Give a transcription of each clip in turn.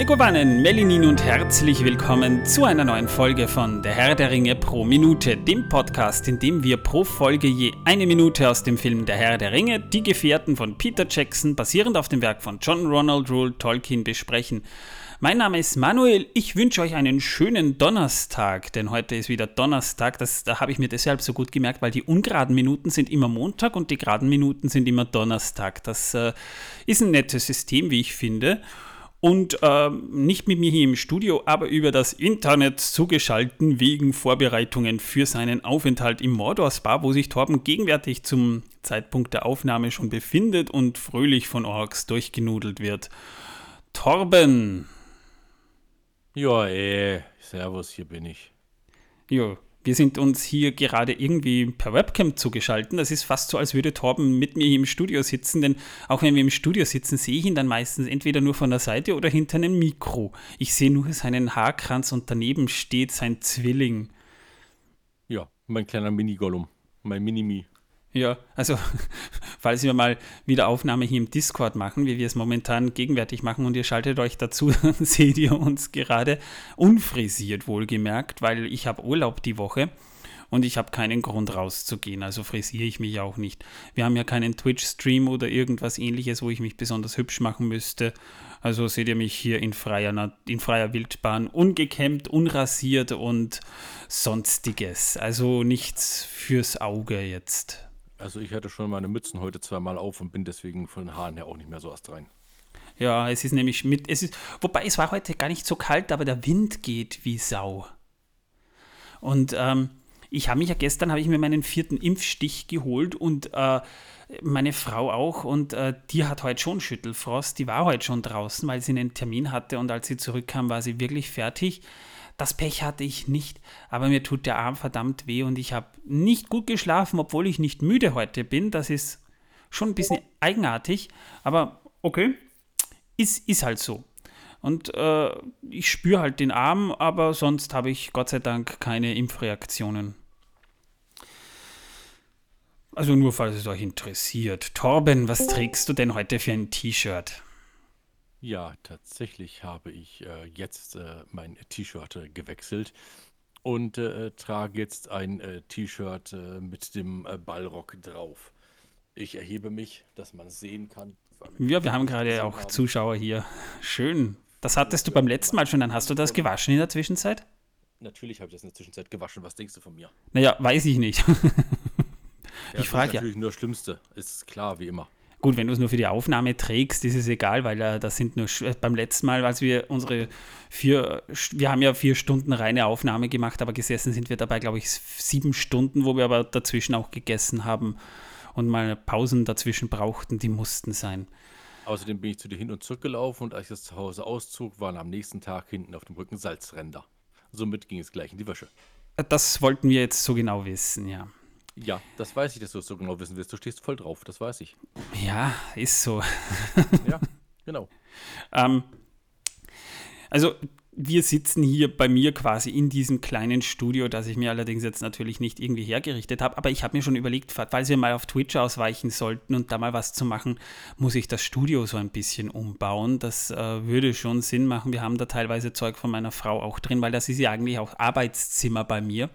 Megovanen, Melinin und herzlich willkommen zu einer neuen Folge von Der Herr der Ringe pro Minute, dem Podcast, in dem wir pro Folge je eine Minute aus dem Film Der Herr der Ringe, Die Gefährten von Peter Jackson, basierend auf dem Werk von John Ronald Rule Tolkien, besprechen. Mein Name ist Manuel, ich wünsche euch einen schönen Donnerstag, denn heute ist wieder Donnerstag, das, da habe ich mir deshalb so gut gemerkt, weil die ungeraden Minuten sind immer Montag und die geraden Minuten sind immer Donnerstag. Das äh, ist ein nettes System, wie ich finde und äh, nicht mit mir hier im Studio, aber über das Internet zugeschalten wegen Vorbereitungen für seinen Aufenthalt im Mordor Spa, wo sich Torben gegenwärtig zum Zeitpunkt der Aufnahme schon befindet und fröhlich von Orks durchgenudelt wird. Torben, ja, eh, servus, hier bin ich. Ja, wir sind uns hier gerade irgendwie per Webcam zugeschaltet. Das ist fast so, als würde Torben mit mir hier im Studio sitzen, denn auch wenn wir im Studio sitzen, sehe ich ihn dann meistens entweder nur von der Seite oder hinter einem Mikro. Ich sehe nur seinen Haarkranz und daneben steht sein Zwilling. Ja, mein kleiner Mini-Gollum, mein Mini-Mi. Ja, also falls wir mal wieder Aufnahme hier im Discord machen, wie wir es momentan gegenwärtig machen und ihr schaltet euch dazu, dann seht ihr uns gerade unfrisiert wohlgemerkt, weil ich habe Urlaub die Woche und ich habe keinen Grund rauszugehen, also frisiere ich mich auch nicht. Wir haben ja keinen Twitch-Stream oder irgendwas ähnliches, wo ich mich besonders hübsch machen müsste. Also seht ihr mich hier in freier, in freier Wildbahn, ungekämmt, unrasiert und sonstiges. Also nichts fürs Auge jetzt. Also ich hatte schon meine Mützen heute zweimal auf und bin deswegen von den Haaren her auch nicht mehr so erst rein. Ja, es ist nämlich mit, es ist, wobei es war heute gar nicht so kalt, aber der Wind geht wie Sau. Und ähm, ich habe mich ja gestern, habe ich mir meinen vierten Impfstich geholt und äh, meine Frau auch und äh, die hat heute schon Schüttelfrost, die war heute schon draußen, weil sie einen Termin hatte und als sie zurückkam, war sie wirklich fertig. Das Pech hatte ich nicht, aber mir tut der Arm verdammt weh und ich habe nicht gut geschlafen, obwohl ich nicht müde heute bin. Das ist schon ein bisschen eigenartig, aber okay, ist, ist halt so. Und äh, ich spüre halt den Arm, aber sonst habe ich Gott sei Dank keine Impfreaktionen. Also nur falls es euch interessiert. Torben, was trägst du denn heute für ein T-Shirt? Ja, tatsächlich habe ich äh, jetzt äh, mein T-Shirt äh, gewechselt und äh, trage jetzt ein äh, T-Shirt äh, mit dem Ballrock drauf. Ich erhebe mich, dass man es sehen kann. Ja, wir haben gerade auch haben. Zuschauer hier. Schön. Das hattest du beim letzten Mal schon. Dann hast du das gewaschen in der Zwischenzeit? Natürlich habe ich das in der Zwischenzeit gewaschen. Was denkst du von mir? Naja, weiß ich nicht. ich frage ja. Natürlich nur das Schlimmste. Ist klar, wie immer. Gut, wenn du es nur für die Aufnahme trägst, ist es egal, weil äh, das sind nur äh, beim letzten Mal, als wir unsere vier, wir haben ja vier Stunden reine Aufnahme gemacht, aber gesessen sind wir dabei, glaube ich, sieben Stunden, wo wir aber dazwischen auch gegessen haben und mal Pausen dazwischen brauchten, die mussten sein. Außerdem bin ich zu dir hin und zurück gelaufen und als ich das zu Hause auszog, waren am nächsten Tag hinten auf dem Rücken Salzränder. Somit ging es gleich in die Wäsche. Das wollten wir jetzt so genau wissen, ja. Ja, das weiß ich, dass du es so genau wissen willst. Du stehst voll drauf, das weiß ich. Ja, ist so. ja, genau. Ähm, also wir sitzen hier bei mir quasi in diesem kleinen Studio, das ich mir allerdings jetzt natürlich nicht irgendwie hergerichtet habe. Aber ich habe mir schon überlegt, falls wir mal auf Twitch ausweichen sollten und da mal was zu machen, muss ich das Studio so ein bisschen umbauen. Das äh, würde schon Sinn machen. Wir haben da teilweise Zeug von meiner Frau auch drin, weil das ist ja eigentlich auch Arbeitszimmer bei mir.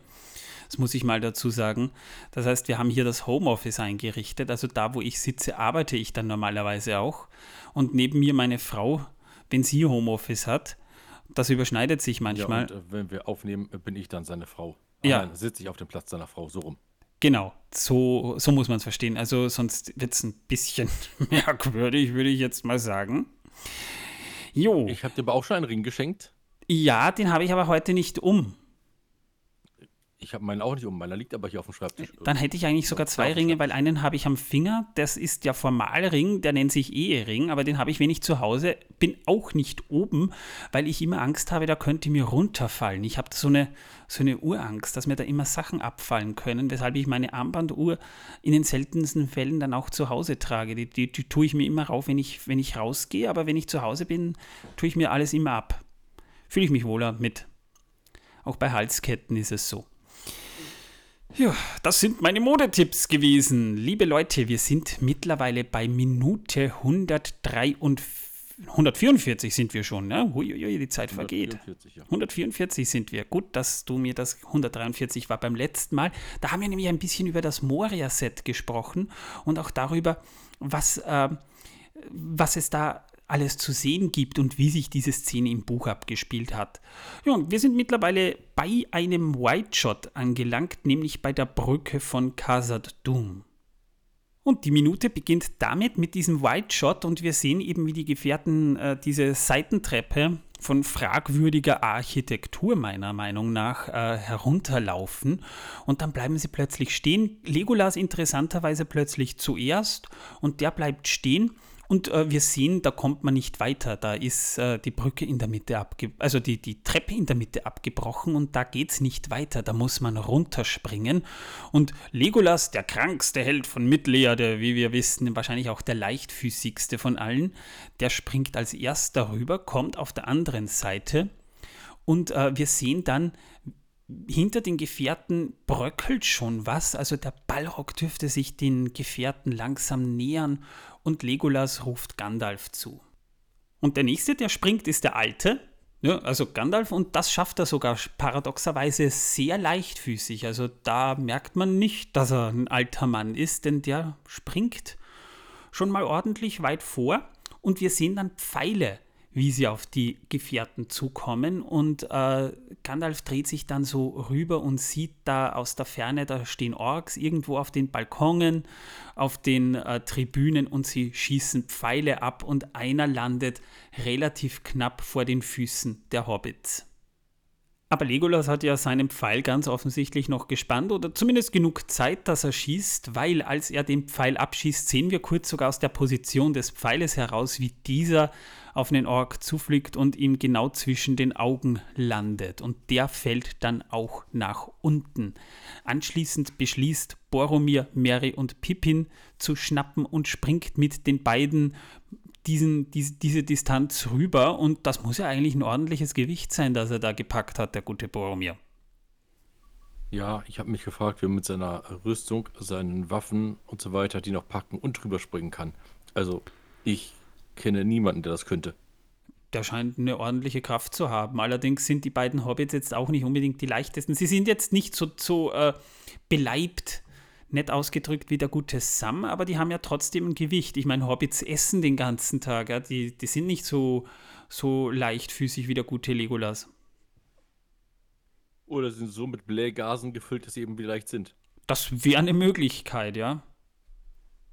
Das muss ich mal dazu sagen. Das heißt, wir haben hier das Homeoffice eingerichtet. Also da, wo ich sitze, arbeite ich dann normalerweise auch. Und neben mir meine Frau, wenn sie Homeoffice hat, das überschneidet sich manchmal. Ja, und äh, wenn wir aufnehmen, bin ich dann seine Frau. Ja. Dann sitze ich auf dem Platz seiner Frau, so rum. Genau, so, so muss man es verstehen. Also sonst wird es ein bisschen merkwürdig, würde ich jetzt mal sagen. Jo. Ich habe dir aber auch schon einen Ring geschenkt. Ja, den habe ich aber heute nicht um. Ich habe meinen auch nicht um, meiner liegt aber hier auf dem Schreibtisch. Dann hätte ich eigentlich sogar zwei Ringe, weil einen habe ich am Finger, das ist der Formalring, der nennt sich Ehering, aber den habe ich, wenn ich zu Hause bin, auch nicht oben, weil ich immer Angst habe, da könnte mir runterfallen. Ich habe so eine, so eine Urangst, dass mir da immer Sachen abfallen können, weshalb ich meine Armbanduhr in den seltensten Fällen dann auch zu Hause trage. Die, die, die tue ich mir immer rauf, wenn ich, wenn ich rausgehe, aber wenn ich zu Hause bin, tue ich mir alles immer ab. Fühle ich mich wohler mit. Auch bei Halsketten ist es so. Ja, das sind meine Modetipps gewesen. Liebe Leute, wir sind mittlerweile bei Minute 143. 144 sind wir schon, ne? Huiuiui, die Zeit vergeht. 144, ja. 144 sind wir. Gut, dass du mir das 143 war beim letzten Mal. Da haben wir nämlich ein bisschen über das Moria-Set gesprochen und auch darüber, was, äh, was es da alles zu sehen gibt und wie sich diese Szene im Buch abgespielt hat. Ja, und wir sind mittlerweile bei einem White Shot angelangt, nämlich bei der Brücke von Khazad Dum. Und die Minute beginnt damit mit diesem White Shot und wir sehen eben, wie die Gefährten äh, diese Seitentreppe von fragwürdiger Architektur meiner Meinung nach äh, herunterlaufen und dann bleiben sie plötzlich stehen. Legolas interessanterweise plötzlich zuerst und der bleibt stehen und äh, wir sehen, da kommt man nicht weiter. Da ist äh, die Brücke in der Mitte abgebrochen, also die, die Treppe in der Mitte abgebrochen und da geht es nicht weiter. Da muss man runterspringen. Und Legolas, der krankste Held von Mittelerde, wie wir wissen, wahrscheinlich auch der leichtfüßigste von allen, der springt als erster rüber, kommt auf der anderen Seite und äh, wir sehen dann, hinter den Gefährten bröckelt schon was, also der Ballrock dürfte sich den Gefährten langsam nähern und Legolas ruft Gandalf zu. Und der nächste, der springt, ist der Alte, ja, also Gandalf, und das schafft er sogar paradoxerweise sehr leichtfüßig. Also da merkt man nicht, dass er ein alter Mann ist, denn der springt schon mal ordentlich weit vor und wir sehen dann Pfeile wie sie auf die Gefährten zukommen. Und äh, Gandalf dreht sich dann so rüber und sieht da aus der Ferne, da stehen Orks irgendwo auf den Balkonen, auf den äh, Tribünen und sie schießen Pfeile ab und einer landet relativ knapp vor den Füßen der Hobbits. Aber Legolas hat ja seinen Pfeil ganz offensichtlich noch gespannt oder zumindest genug Zeit, dass er schießt, weil als er den Pfeil abschießt, sehen wir kurz sogar aus der Position des Pfeiles heraus, wie dieser auf einen Ork zufliegt und ihm genau zwischen den Augen landet. Und der fällt dann auch nach unten. Anschließend beschließt Boromir, Mary und Pippin zu schnappen und springt mit den beiden diesen, diese, diese Distanz rüber. Und das muss ja eigentlich ein ordentliches Gewicht sein, das er da gepackt hat, der gute Boromir. Ja, ich habe mich gefragt, wie er mit seiner Rüstung, seinen Waffen und so weiter die noch packen und drüber springen kann. Also, ich kenne niemanden, der das könnte. Der scheint eine ordentliche Kraft zu haben. Allerdings sind die beiden Hobbits jetzt auch nicht unbedingt die leichtesten. Sie sind jetzt nicht so, so äh, beleibt, nett ausgedrückt wie der gute Sam, aber die haben ja trotzdem ein Gewicht. Ich meine, Hobbits essen den ganzen Tag. Ja? Die, die sind nicht so, so leichtfüßig wie der gute Legolas. Oder sind so mit Blähgasen gefüllt, dass sie eben wie leicht sind. Das wäre eine Möglichkeit, ja.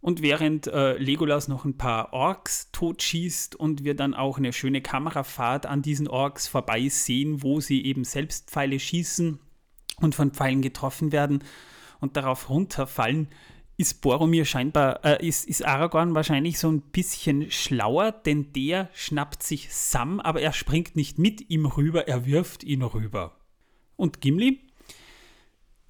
Und während äh, Legolas noch ein paar Orks totschießt und wir dann auch eine schöne Kamerafahrt an diesen Orks vorbei sehen, wo sie eben selbst Pfeile schießen und von Pfeilen getroffen werden und darauf runterfallen, ist Boromir scheinbar, äh, ist, ist Aragorn wahrscheinlich so ein bisschen schlauer, denn der schnappt sich Sam, aber er springt nicht mit ihm rüber, er wirft ihn rüber. Und Gimli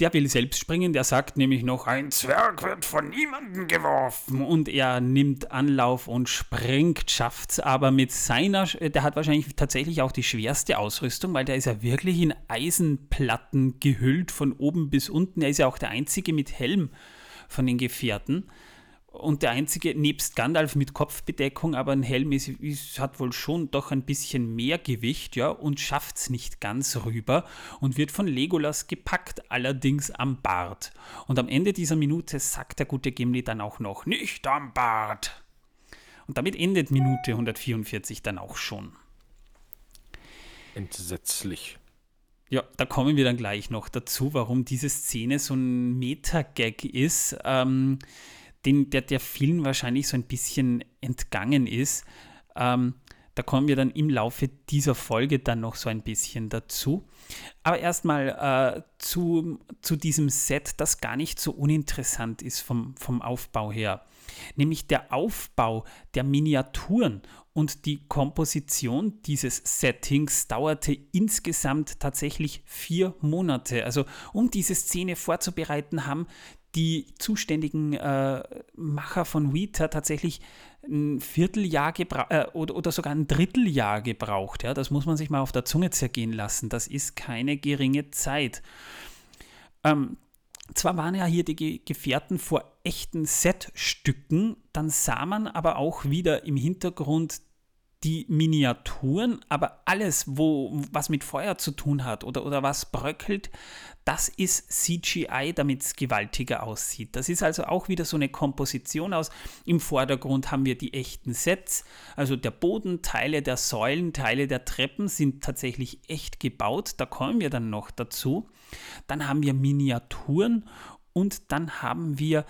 der will selbst springen, der sagt nämlich noch, ein Zwerg wird von niemandem geworfen. Und er nimmt Anlauf und springt, schafft's aber mit seiner, der hat wahrscheinlich tatsächlich auch die schwerste Ausrüstung, weil der ist ja wirklich in Eisenplatten gehüllt von oben bis unten. Er ist ja auch der einzige mit Helm von den Gefährten und der einzige, nebst Gandalf mit Kopfbedeckung, aber ein Helm ist, ist, hat wohl schon doch ein bisschen mehr Gewicht, ja, und schafft es nicht ganz rüber und wird von Legolas gepackt, allerdings am Bart. Und am Ende dieser Minute sagt der gute Gimli dann auch noch, nicht am Bart. Und damit endet Minute 144 dann auch schon. Entsetzlich. Ja, da kommen wir dann gleich noch dazu, warum diese Szene so ein Meta-Gag ist. Ähm, den, der der vielen wahrscheinlich so ein bisschen entgangen ist. Ähm, da kommen wir dann im Laufe dieser Folge dann noch so ein bisschen dazu. Aber erstmal äh, zu, zu diesem Set, das gar nicht so uninteressant ist vom, vom Aufbau her. Nämlich der Aufbau der Miniaturen und die Komposition dieses Settings dauerte insgesamt tatsächlich vier Monate. Also um diese Szene vorzubereiten, haben die zuständigen äh, Macher von Weta tatsächlich ein Vierteljahr äh, oder, oder, sogar ein Dritteljahr gebraucht. Ja? Das muss man sich mal auf der Zunge zergehen lassen. Das ist keine geringe Zeit. Ähm, zwar waren ja hier die Gefährten vor echten Setstücken, dann sah man aber auch wieder im Hintergrund die Miniaturen, aber alles, wo, was mit Feuer zu tun hat oder, oder was bröckelt, das ist CGI, damit es gewaltiger aussieht. Das ist also auch wieder so eine Komposition aus. Im Vordergrund haben wir die echten Sets, also der Boden, Teile der Säulen, Teile der Treppen sind tatsächlich echt gebaut. Da kommen wir dann noch dazu. Dann haben wir Miniaturen und dann haben wir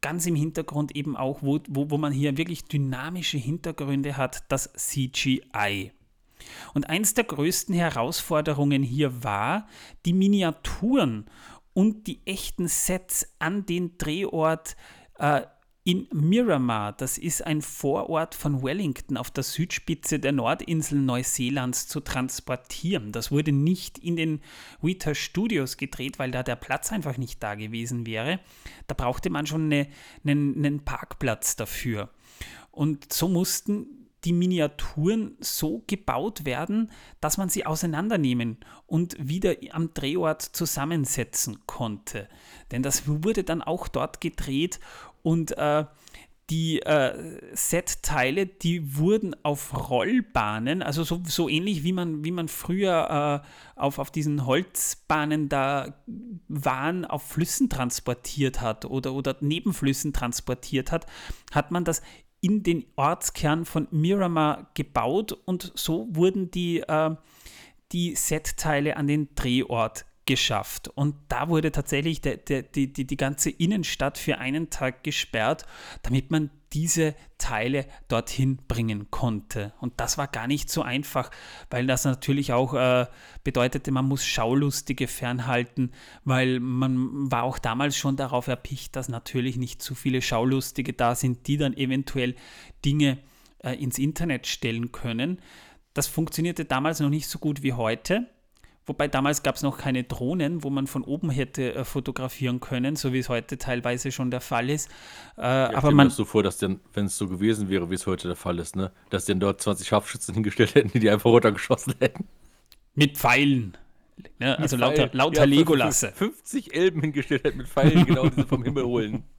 ganz im Hintergrund eben auch, wo, wo, wo man hier wirklich dynamische Hintergründe hat, das CGI. Und eins der größten Herausforderungen hier war, die Miniaturen und die echten Sets an den Drehort äh, in Miramar, das ist ein Vorort von Wellington auf der Südspitze der Nordinsel Neuseelands, zu transportieren. Das wurde nicht in den Weta Studios gedreht, weil da der Platz einfach nicht da gewesen wäre. Da brauchte man schon eine, einen, einen Parkplatz dafür. Und so mussten die Miniaturen so gebaut werden, dass man sie auseinandernehmen und wieder am Drehort zusammensetzen konnte. Denn das wurde dann auch dort gedreht und äh, die äh, Setteile, die wurden auf Rollbahnen, also so, so ähnlich wie man, wie man früher äh, auf, auf diesen Holzbahnen da Waren auf Flüssen transportiert hat oder, oder Nebenflüssen transportiert hat, hat man das in den Ortskern von Miramar gebaut und so wurden die, äh, die Setteile an den Drehort geschafft. Und da wurde tatsächlich der, der, die, die, die ganze Innenstadt für einen Tag gesperrt, damit man diese Teile dorthin bringen konnte. Und das war gar nicht so einfach, weil das natürlich auch äh, bedeutete, man muss Schaulustige fernhalten, weil man war auch damals schon darauf erpicht, dass natürlich nicht zu viele Schaulustige da sind, die dann eventuell Dinge äh, ins Internet stellen können. Das funktionierte damals noch nicht so gut wie heute. Wobei damals gab es noch keine Drohnen, wo man von oben hätte äh, fotografieren können, so wie es heute teilweise schon der Fall ist. Äh, ja, aber man so vor, dass dann, wenn es so gewesen wäre, wie es heute der Fall ist, ne, dass dann dort 20 Scharfschützen hingestellt hätten, die die einfach runtergeschossen hätten. Mit Pfeilen. Ne? Also mit lauter, lauter ja, Legolasse. 50 Elben hingestellt hätten mit Pfeilen, genau, die sie vom Himmel holen.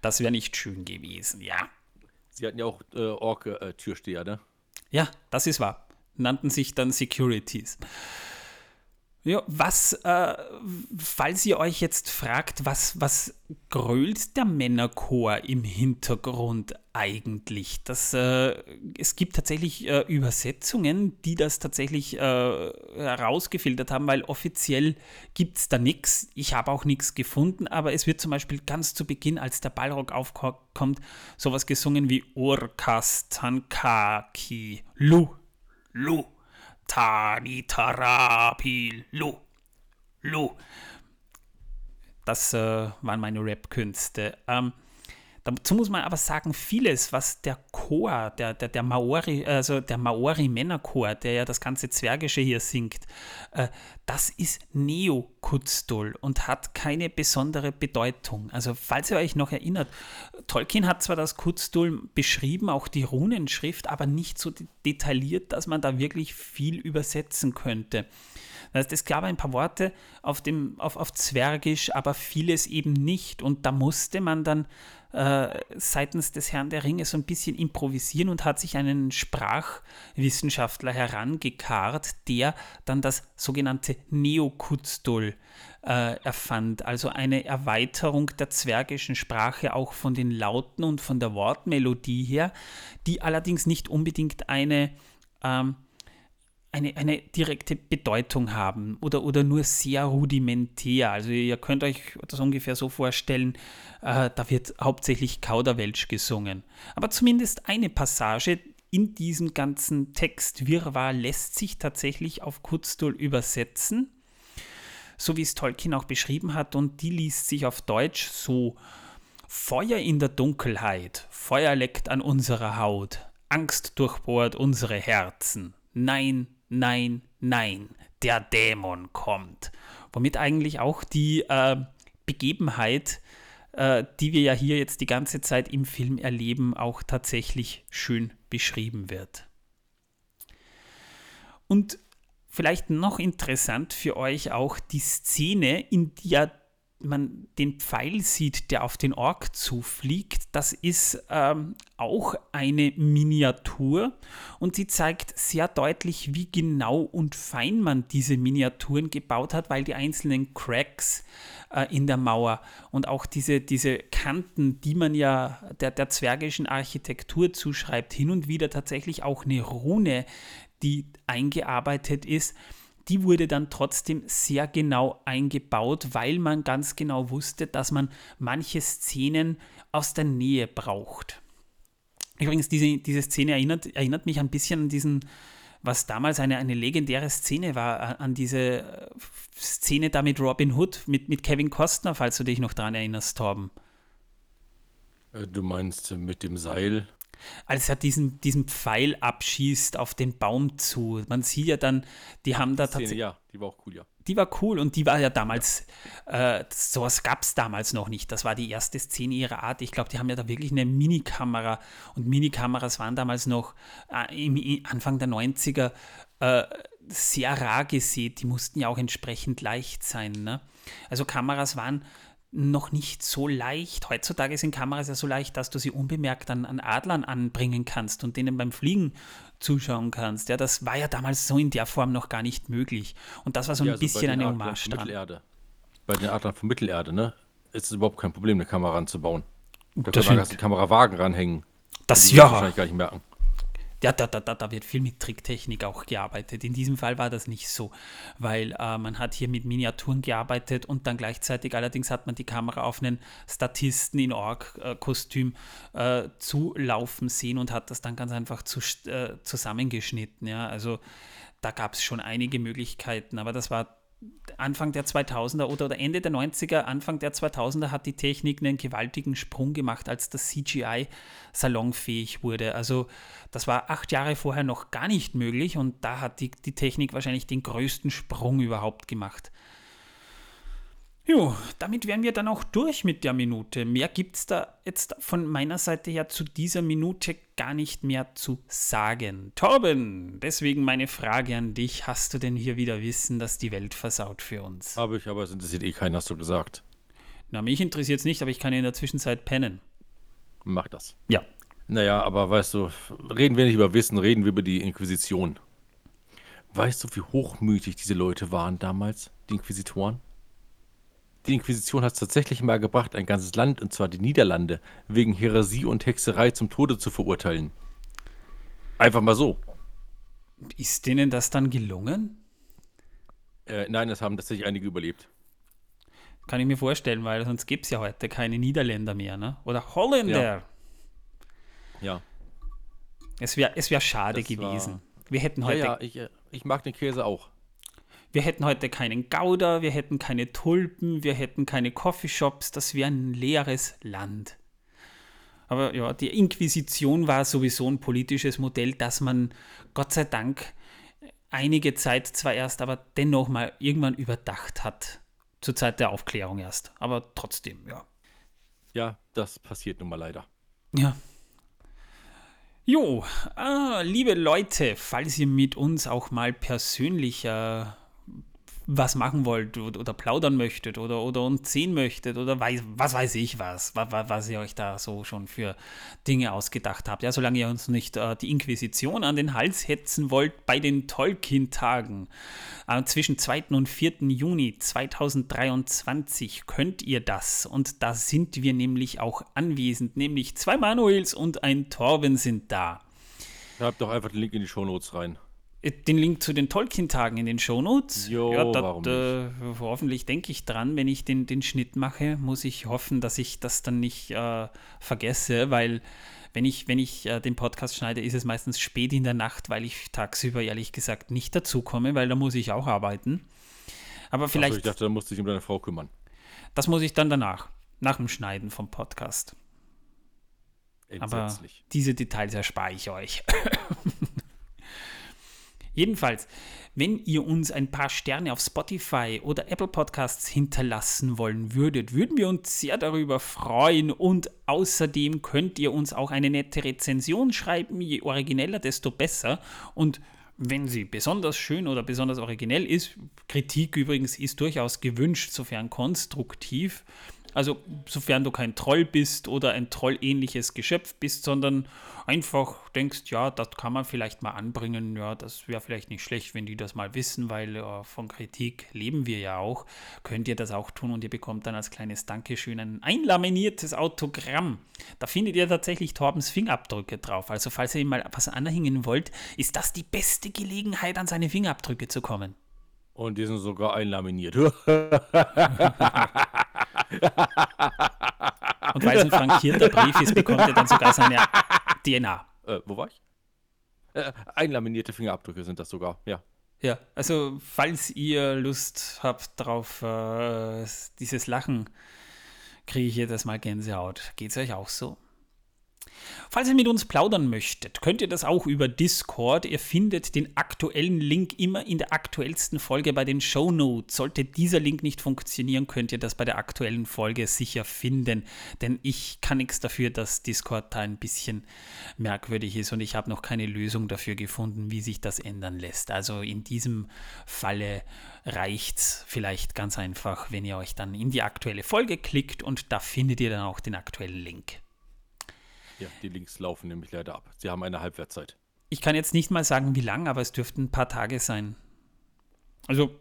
Das wäre nicht schön gewesen, ja. Sie hatten ja auch äh, Ork-Türsteher, ne? Ja, das ist wahr. Nannten sich dann Securities. Ja, was, äh, falls ihr euch jetzt fragt, was, was grölt der Männerchor im Hintergrund eigentlich? Das, äh, es gibt tatsächlich äh, Übersetzungen, die das tatsächlich äh, herausgefiltert haben, weil offiziell gibt es da nichts. Ich habe auch nichts gefunden, aber es wird zum Beispiel ganz zu Beginn, als der Ballrock aufkommt, sowas gesungen wie Orkas Tankaki Lu. Lu. Tani Tarapil Lu. Lu. Das äh, waren meine Rap-Künste. Ähm, dazu muss man aber sagen, vieles, was der Chor, der, der, der Maori, also der Maori-Männerchor, der ja das ganze Zwergische hier singt, äh, das ist Neo-Kutztol und hat keine besondere Bedeutung. Also, falls ihr euch noch erinnert, Tolkien hat zwar das Kutztol beschrieben, auch die Runenschrift, aber nicht so detailliert, dass man da wirklich viel übersetzen könnte. Das heißt, es gab ein paar Worte auf, dem, auf, auf Zwergisch, aber vieles eben nicht. Und da musste man dann äh, seitens des Herrn der Ringe so ein bisschen improvisieren und hat sich einen Sprachwissenschaftler herangekarrt, der dann das sogenannte Neokuzdol äh, erfand, also eine Erweiterung der zwergischen Sprache auch von den Lauten und von der Wortmelodie her, die allerdings nicht unbedingt eine ähm, eine, eine direkte Bedeutung haben oder, oder nur sehr rudimentär. Also ihr könnt euch das ungefähr so vorstellen, äh, da wird hauptsächlich Kauderwelsch gesungen. Aber zumindest eine Passage in diesem ganzen Text Wirrwarr lässt sich tatsächlich auf Kurzstuhl übersetzen, so wie es Tolkien auch beschrieben hat und die liest sich auf Deutsch so Feuer in der Dunkelheit, Feuer leckt an unserer Haut, Angst durchbohrt unsere Herzen. Nein, nein, nein, der Dämon kommt. Womit eigentlich auch die äh, Begebenheit, äh, die wir ja hier jetzt die ganze Zeit im Film erleben, auch tatsächlich schön beschrieben wird. Und vielleicht noch interessant für euch auch die Szene, in der man den Pfeil sieht, der auf den Ork zufliegt, das ist ähm, auch eine Miniatur. Und sie zeigt sehr deutlich, wie genau und fein man diese Miniaturen gebaut hat, weil die einzelnen Cracks äh, in der Mauer und auch diese, diese Kanten, die man ja der, der zwergischen Architektur zuschreibt, hin und wieder tatsächlich auch eine Rune, die eingearbeitet ist, die wurde dann trotzdem sehr genau eingebaut, weil man ganz genau wusste, dass man manche Szenen aus der Nähe braucht. Übrigens, diese, diese Szene erinnert, erinnert mich ein bisschen an diesen, was damals eine, eine legendäre Szene war, an diese äh, Szene da mit Robin Hood, mit, mit Kevin Costner, falls du dich noch daran erinnerst, Torben. Äh, du meinst mit dem Seil? Als er diesen, diesen Pfeil abschießt auf den Baum zu. Man sieht ja dann, die haben da tatsächlich. Ja, die war auch cool, ja. Die war cool und die war ja damals, äh, sowas gab es damals noch nicht. Das war die erste Szene ihrer Art. Ich glaube, die haben ja da wirklich eine Minikamera und Minikameras waren damals noch äh, im, Anfang der 90er äh, sehr rar gesehen. Die mussten ja auch entsprechend leicht sein. Ne? Also Kameras waren noch nicht so leicht. Heutzutage sind Kameras ja so leicht, dass du sie unbemerkt an, an Adlern anbringen kannst und denen beim Fliegen zuschauen kannst. Ja, das war ja damals so in der Form noch gar nicht möglich. Und das war so ein ja, also bisschen eine Hommage dran. Mittelerde. Bei den Adlern von Mittelerde, ne? Ist es überhaupt kein Problem, eine Kamera anzubauen. Da kann man die Kamerawagen ranhängen. Das ja. wahrscheinlich gar nicht merken ja, da, da, da, da wird viel mit Tricktechnik auch gearbeitet. In diesem Fall war das nicht so, weil äh, man hat hier mit Miniaturen gearbeitet und dann gleichzeitig allerdings hat man die Kamera auf einen Statisten in Org-Kostüm äh, zulaufen sehen und hat das dann ganz einfach zu, äh, zusammengeschnitten. Ja? Also da gab es schon einige Möglichkeiten, aber das war Anfang der 2000er oder, oder Ende der 90er, Anfang der 2000er hat die Technik einen gewaltigen Sprung gemacht, als das CGI salonfähig wurde. Also das war acht Jahre vorher noch gar nicht möglich und da hat die, die Technik wahrscheinlich den größten Sprung überhaupt gemacht. Jo, damit wären wir dann auch durch mit der Minute. Mehr gibt es da jetzt von meiner Seite her zu dieser Minute gar nicht mehr zu sagen. Torben, deswegen meine Frage an dich. Hast du denn hier wieder Wissen, dass die Welt versaut für uns? Habe ich, aber es interessiert eh keinen, hast du gesagt. Na, mich interessiert es nicht, aber ich kann in der Zwischenzeit pennen. Mach das. Ja. Naja, aber weißt du, reden wir nicht über Wissen, reden wir über die Inquisition. Weißt du, wie hochmütig diese Leute waren damals, die Inquisitoren? Die Inquisition hat es tatsächlich mal gebracht, ein ganzes Land, und zwar die Niederlande, wegen Häresie und Hexerei zum Tode zu verurteilen. Einfach mal so. Ist denen das dann gelungen? Äh, nein, es haben tatsächlich einige überlebt. Kann ich mir vorstellen, weil sonst gibt es ja heute keine Niederländer mehr, ne? Oder Holländer. Ja. ja. Es wäre es wär schade das gewesen. War... Wir hätten heute. Ja, ja ich, äh, ich mag den Käse auch. Wir hätten heute keinen Gouda, wir hätten keine Tulpen, wir hätten keine Coffeeshops, das wäre ein leeres Land. Aber ja, die Inquisition war sowieso ein politisches Modell, das man Gott sei Dank einige Zeit zwar erst, aber dennoch mal irgendwann überdacht hat. Zur Zeit der Aufklärung erst. Aber trotzdem, ja. Ja, das passiert nun mal leider. Ja. Jo, ah, liebe Leute, falls ihr mit uns auch mal persönlicher was machen wollt oder plaudern möchtet oder, oder uns sehen möchtet oder weiß, was weiß ich was, was, was ihr euch da so schon für Dinge ausgedacht habt. Ja, solange ihr uns nicht äh, die Inquisition an den Hals hetzen wollt bei den Tolkien-Tagen äh, zwischen 2. und 4. Juni 2023 könnt ihr das und da sind wir nämlich auch anwesend, nämlich zwei Manuels und ein Torben sind da. Schreibt doch einfach den Link in die Shownotes rein. Den Link zu den Tolkien-Tagen in den Shownotes. Jo, ja, dat, warum äh, hoffentlich denke ich dran, wenn ich den, den Schnitt mache, muss ich hoffen, dass ich das dann nicht äh, vergesse, weil wenn ich, wenn ich äh, den Podcast schneide, ist es meistens spät in der Nacht, weil ich tagsüber ehrlich gesagt nicht dazukomme, weil da muss ich auch arbeiten. Aber vielleicht. Also ich dachte, da musst du dich um deine Frau kümmern. Das muss ich dann danach, nach dem Schneiden vom Podcast. Aber diese Details erspare ich euch. Jedenfalls, wenn ihr uns ein paar Sterne auf Spotify oder Apple Podcasts hinterlassen wollen würdet, würden wir uns sehr darüber freuen und außerdem könnt ihr uns auch eine nette Rezension schreiben, je origineller, desto besser und wenn sie besonders schön oder besonders originell ist. Kritik übrigens ist durchaus gewünscht, sofern konstruktiv. Also sofern du kein Troll bist oder ein trollähnliches Geschöpf bist, sondern einfach denkst, ja, das kann man vielleicht mal anbringen, ja, das wäre vielleicht nicht schlecht, wenn die das mal wissen, weil äh, von Kritik leben wir ja auch, könnt ihr das auch tun und ihr bekommt dann als kleines Dankeschön ein einlaminiertes Autogramm. Da findet ihr tatsächlich Torbens Fingerabdrücke drauf. Also falls ihr ihm mal was anhängen wollt, ist das die beste Gelegenheit, an seine Fingerabdrücke zu kommen. Und die sind sogar einlaminiert. Und weil es ein frankierter Brief ist, bekommt er dann sogar seine DNA. Äh, wo war ich? Äh, einlaminierte Fingerabdrücke sind das sogar, ja. Ja, also falls ihr Lust habt drauf, äh, dieses Lachen, kriege ich jedes Mal Gänsehaut. Geht es euch auch so? Falls ihr mit uns plaudern möchtet, könnt ihr das auch über Discord. Ihr findet den aktuellen Link immer in der aktuellsten Folge bei den Show Notes. Sollte dieser Link nicht funktionieren, könnt ihr das bei der aktuellen Folge sicher finden. Denn ich kann nichts dafür, dass Discord da ein bisschen merkwürdig ist und ich habe noch keine Lösung dafür gefunden, wie sich das ändern lässt. Also in diesem Falle reicht es vielleicht ganz einfach, wenn ihr euch dann in die aktuelle Folge klickt und da findet ihr dann auch den aktuellen Link. Ja, die Links laufen nämlich leider ab. Sie haben eine Halbwertzeit. Ich kann jetzt nicht mal sagen, wie lang, aber es dürften ein paar Tage sein. Also.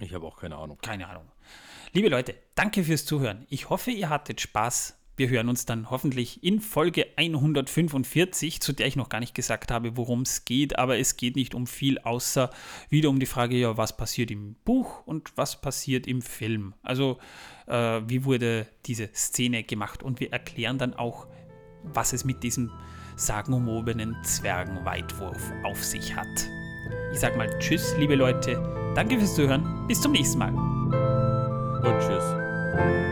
Ich habe auch keine Ahnung. Keine Ahnung. Liebe Leute, danke fürs Zuhören. Ich hoffe, ihr hattet Spaß. Wir hören uns dann hoffentlich in Folge 145, zu der ich noch gar nicht gesagt habe, worum es geht, aber es geht nicht um viel, außer wieder um die Frage, ja, was passiert im Buch und was passiert im Film. Also, äh, wie wurde diese Szene gemacht und wir erklären dann auch, was es mit diesem sagenumwobenen Zwergenweitwurf auf sich hat. Ich sag mal Tschüss, liebe Leute. Danke fürs Zuhören. Bis zum nächsten Mal. Und Tschüss.